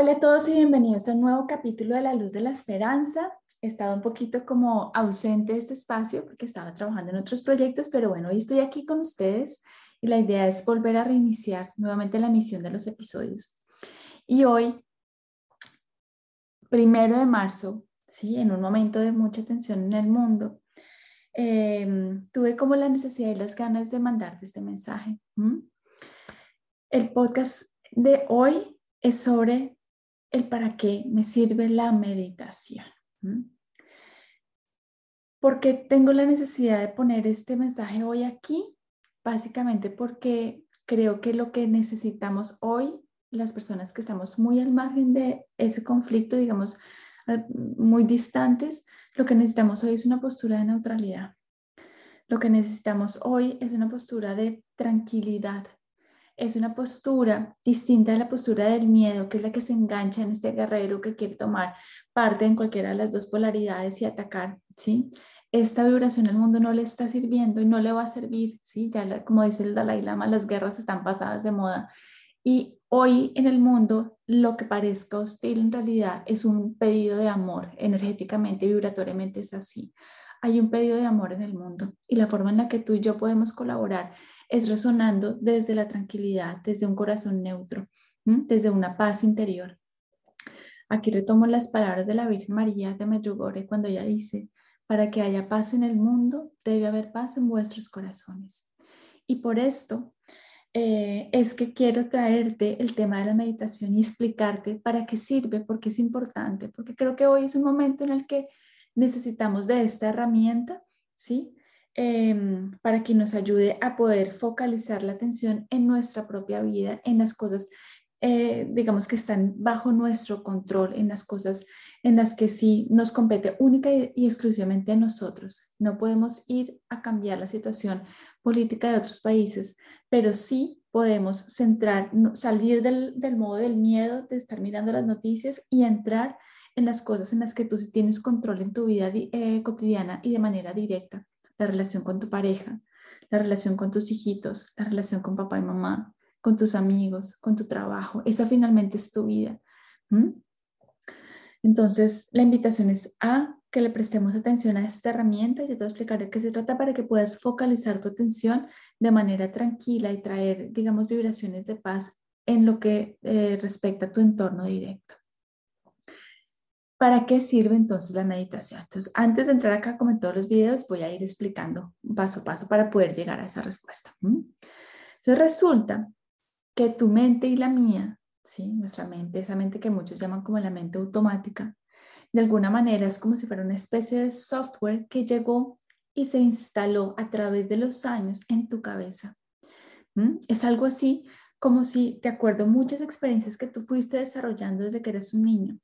Hola a todos y bienvenidos a un nuevo capítulo de La Luz de la Esperanza. He estado un poquito como ausente de este espacio porque estaba trabajando en otros proyectos, pero bueno, hoy estoy aquí con ustedes y la idea es volver a reiniciar nuevamente la emisión de los episodios. Y hoy, primero de marzo, sí, en un momento de mucha tensión en el mundo, em, tuve como la necesidad y las ganas de mandarte este mensaje. El podcast de hoy es sobre el para qué me sirve la meditación. Porque tengo la necesidad de poner este mensaje hoy aquí? Básicamente porque creo que lo que necesitamos hoy, las personas que estamos muy al margen de ese conflicto, digamos, muy distantes, lo que necesitamos hoy es una postura de neutralidad. Lo que necesitamos hoy es una postura de tranquilidad, es una postura distinta a la postura del miedo, que es la que se engancha en este guerrero que quiere tomar parte en cualquiera de las dos polaridades y atacar, ¿sí? Esta vibración al mundo no le está sirviendo y no le va a servir, ¿sí? Ya como dice el Dalai Lama, las guerras están pasadas de moda. Y hoy en el mundo lo que parezca hostil en realidad es un pedido de amor, energéticamente, vibratoriamente es así. Hay un pedido de amor en el mundo y la forma en la que tú y yo podemos colaborar es resonando desde la tranquilidad, desde un corazón neutro, desde una paz interior. Aquí retomo las palabras de la Virgen María de Medjugorje cuando ella dice, para que haya paz en el mundo, debe haber paz en vuestros corazones. Y por esto eh, es que quiero traerte el tema de la meditación y explicarte para qué sirve, por qué es importante, porque creo que hoy es un momento en el que necesitamos de esta herramienta, ¿sí? Em, para que nos ayude a poder focalizar la atención en nuestra propia vida, en las cosas, eh, digamos, que están bajo nuestro control, en las cosas en las que sí nos compete única y, exclusivamente a nosotros. No podemos ir a cambiar la situación política de otros países, pero sí podemos centrar, salir del, modo del miedo, de estar mirando las noticias y entrar en las cosas en las que tú tienes control en tu vida eh, cotidiana y de manera directa la relación con tu pareja, la relación con tus hijitos, la relación con papá y mamá, con tus amigos, con tu trabajo. Esa finalmente es tu vida. Entonces, la invitación es a que le prestemos atención a esta herramienta. Yo te voy a explicar de qué se trata para que puedas focalizar tu atención de manera tranquila y traer, digamos, vibraciones de paz en lo que eh, respecta a tu entorno directo. ¿Para qué sirve entonces la meditación? Entonces, antes de entrar acá, como en todos los videos, voy a ir explicando paso a paso para poder llegar a esa respuesta. Entonces, resulta que tu mente y la mía, ¿sí? nuestra mente, esa mente que muchos llaman como la mente automática, de alguna manera es como si fuera una especie de software que llegó y se instaló a través de los años en tu cabeza. Es algo así como si, te acuerdo, muchas experiencias que tú fuiste desarrollando desde que eres un niño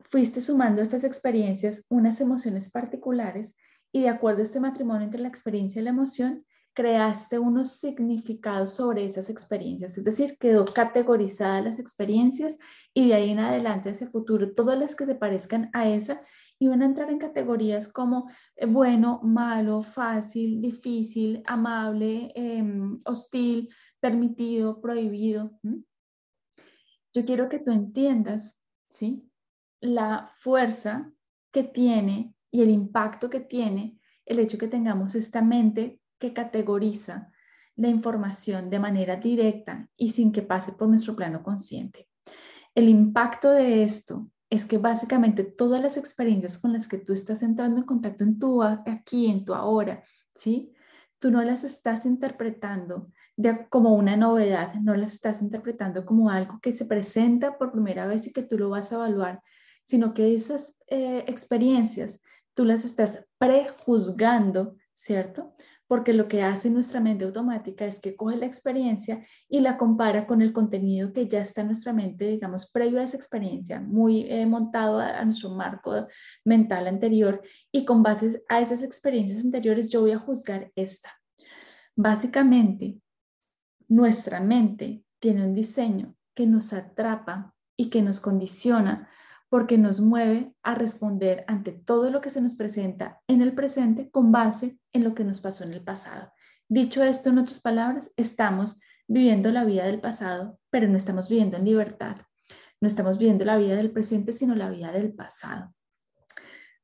fuiste sumando estas experiencias unas emociones particulares y de acuerdo a este matrimonio entre la experiencia y la emoción, creaste unos significados sobre esas experiencias, es decir, quedó categorizadas las experiencias y de ahí en adelante hacia futuro, todas las que se parezcan a esa iban a entrar en categorías como eh, bueno, malo, fácil, difícil, amable, em, hostil, permitido, prohibido. Yo quiero que tú entiendas, ¿sí? La fuerza que tiene y el impacto que tiene el hecho que tengamos esta mente que categoriza la información de manera directa y sin que pase por nuestro plano consciente. El impacto de esto es que básicamente todas las experiencias con las que tú estás entrando en contacto en tu aquí, en tu ahora, ¿sí? Tú no las estás interpretando como una novedad, no las estás interpretando como algo que se presenta por primera vez y que tú lo vas a evaluar, sino que esas eh, experiencias tú las estás prejuzgando, ¿cierto? Porque lo que hace nuestra mente automática es que coge la experiencia y la compara con el contenido que ya está en nuestra mente, digamos, previo a esa experiencia, muy eh, montado a, a nuestro marco mental anterior, y con base a esas experiencias anteriores yo voy a juzgar esta. Básicamente, nuestra mente tiene un diseño que nos atrapa y que nos condiciona porque nos mueve a responder ante todo lo que se nos presenta en el presente con base en lo que nos pasó en el pasado. Dicho esto, en otras palabras, estamos viviendo la vida del pasado, pero no estamos viviendo en libertad. No estamos viendo la vida del presente, sino la vida del pasado.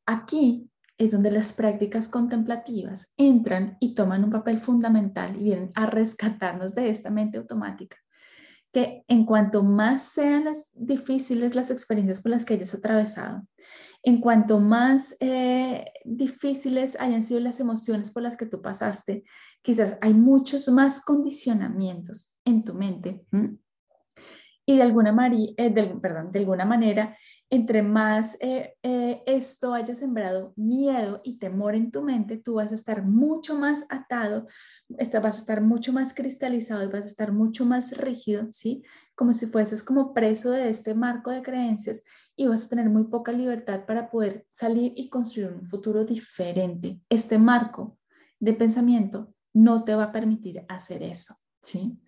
Aquí es donde las prácticas contemplativas entran y toman un papel fundamental y vienen a rescatarnos de esta mente automática, que en cuanto más sean las difíciles las experiencias por las que hayas atravesado, en cuanto más eh, difíciles hayan sido las emociones por las que tú pasaste, quizás hay muchos más condicionamientos en tu mente. Y de alguna, eh, perdón, de alguna manera entre más eh, eh, esto haya sembrado miedo y temor en tu mente, tú vas a estar mucho más atado, vas a estar mucho más cristalizado y vas a estar mucho más rígido, ¿sí? Como si fueses como preso de este marco de creencias y vas a tener muy poca libertad para poder salir y construir un futuro diferente. Este marco de pensamiento no te va a permitir hacer eso, ¿sí?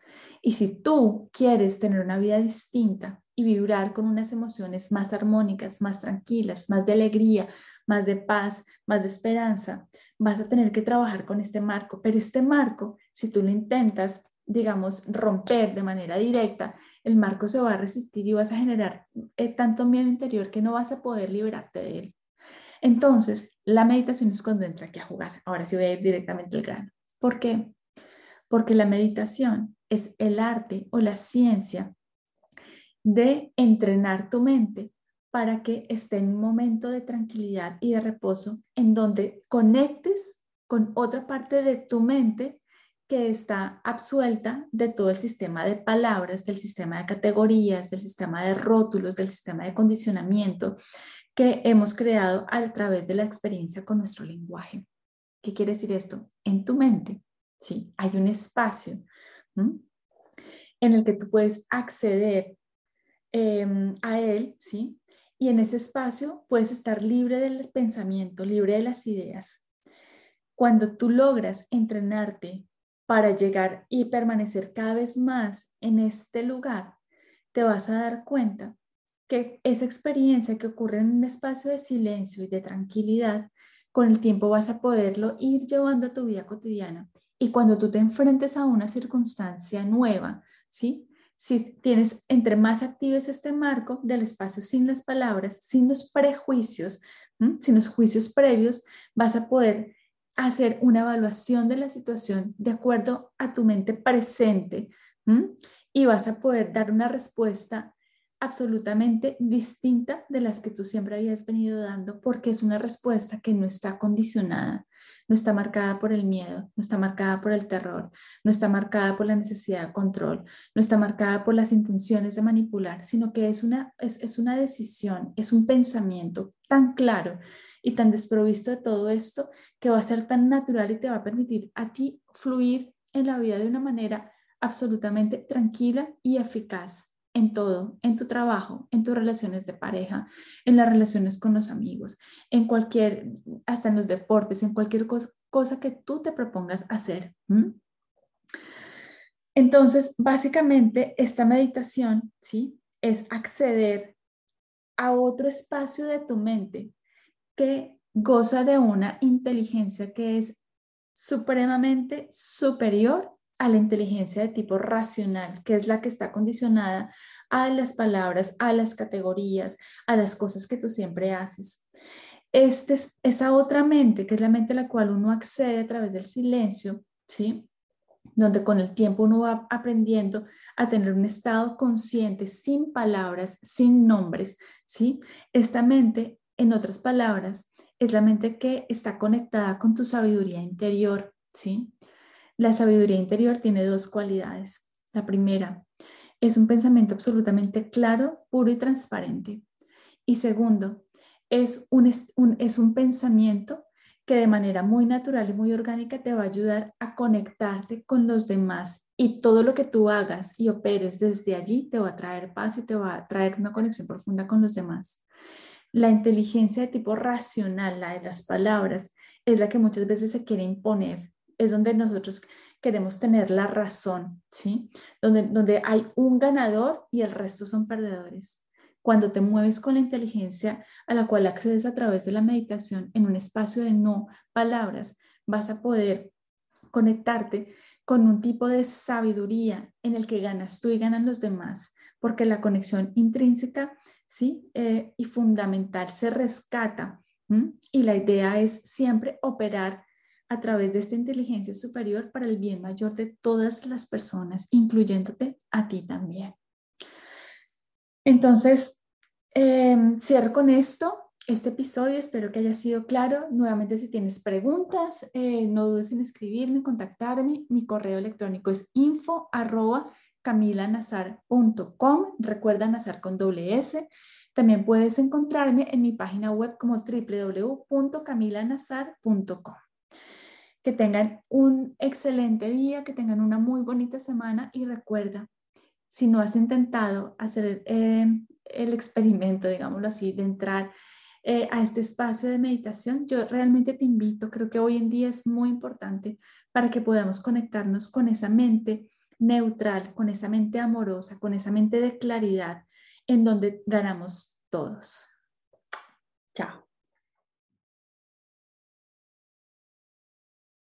Y si tú quieres tener una vida distinta, y vibrar con unas emociones más armónicas, más tranquilas, más de alegría, más de paz, más de esperanza, vas a tener que trabajar con este marco. Pero este marco, si tú lo intentas, digamos, romper de manera directa, el marco se va a resistir y vas a generar eh, tanto miedo interior que no vas a poder liberarte de él. Entonces, la meditación es cuando entra aquí a jugar. Ahora sí voy a ir directamente al grano. ¿Por qué? Porque la meditación es el arte o la ciencia de entrenar tu mente para que esté en un momento de tranquilidad y de reposo en donde conectes con otra parte de tu mente que está absuelta de todo el sistema de palabras, del sistema de categorías, del sistema de rótulos, del sistema de condicionamiento que hemos creado a través de la experiencia con nuestro lenguaje. ¿Qué quiere decir esto? En tu mente, sí, hay un espacio en el que tú puedes acceder Em, a él, ¿sí? Y en ese espacio puedes estar libre del pensamiento, libre de las ideas. Cuando tú logras entrenarte para llegar y permanecer cada vez más en este lugar, te vas a dar cuenta que esa experiencia que ocurre en un espacio de silencio y de tranquilidad, con el tiempo vas a poderlo ir llevando a tu vida cotidiana. Y cuando tú te enfrentes a una circunstancia nueva, ¿sí? Si tienes, entre más actives este marco del espacio sin las palabras, sin los prejuicios, sin los juicios previos, vas a poder hacer una evaluación de la situación de acuerdo a tu mente presente y vas a poder dar una respuesta absolutamente distinta de las que tú siempre habías venido dando porque es una respuesta que no está condicionada no está marcada por el miedo, no está marcada por el terror, no está marcada por la necesidad de control, no está marcada por las intenciones de manipular, sino que es una, es, una decisión, es un pensamiento tan claro y tan desprovisto de todo esto que va a ser tan natural y te va a permitir a ti fluir en la vida de una manera absolutamente tranquila y eficaz en todo, en tu trabajo, en tus relaciones de pareja, en las relaciones con los amigos, en cualquier, hasta en los deportes, en cualquier cosa, que tú te propongas hacer. Entonces, básicamente, esta meditación, ¿sí? Es acceder a otro espacio de tu mente que goza de una inteligencia que es supremamente superior a la inteligencia de tipo racional, que es la que está condicionada a las palabras, a las categorías, a las cosas que tú siempre haces. Este es, esa otra mente, que es la mente a la cual uno accede a través del silencio, ¿sí? Donde con el tiempo uno va aprendiendo a tener un estado consciente, sin palabras, sin nombres, ¿sí? Esta mente, en otras palabras, es la mente que está conectada con tu sabiduría interior, ¿sí? La sabiduría interior tiene dos cualidades. La primera es un pensamiento absolutamente claro, puro y transparente. Y segundo, es un, es un pensamiento que de manera muy natural y muy orgánica te va a ayudar a conectarte con los demás y todo lo que tú hagas y operes desde allí te va a traer paz y te va a traer una conexión profunda con los demás. La inteligencia de tipo racional, la de las palabras, es la que muchas veces se quiere imponer es donde nosotros queremos tener la razón, ¿sí? Donde, donde hay un ganador y el resto son perdedores. Cuando te mueves con la inteligencia a la cual accedes a través de la meditación en un espacio de no palabras, vas a poder conectarte con un tipo de sabiduría en el que ganas tú y ganan los demás, porque la conexión intrínseca ¿sí? Eh, y fundamental se rescata. Y la idea es siempre operar a través de esta inteligencia superior para el bien mayor de todas las personas, incluyéndote a ti también. Entonces, em, cierro con esto este episodio. Espero que haya sido claro. Nuevamente, si tienes preguntas, eh, no dudes en escribirme, contactarme. Mi correo electrónico es info camilanazar.com. Recuerda Nazar con doble S. También puedes encontrarme en mi página web como www.camilanazar.com. Que tengan un excelente día, que tengan una muy bonita semana y recuerda, si no has intentado hacer eh, el experimento, digámoslo así, de entrar eh, a este espacio de meditación, yo realmente te invito, creo que hoy en día es muy importante para que podamos conectarnos con esa mente neutral, con esa mente amorosa, con esa mente de claridad, en donde ganamos todos.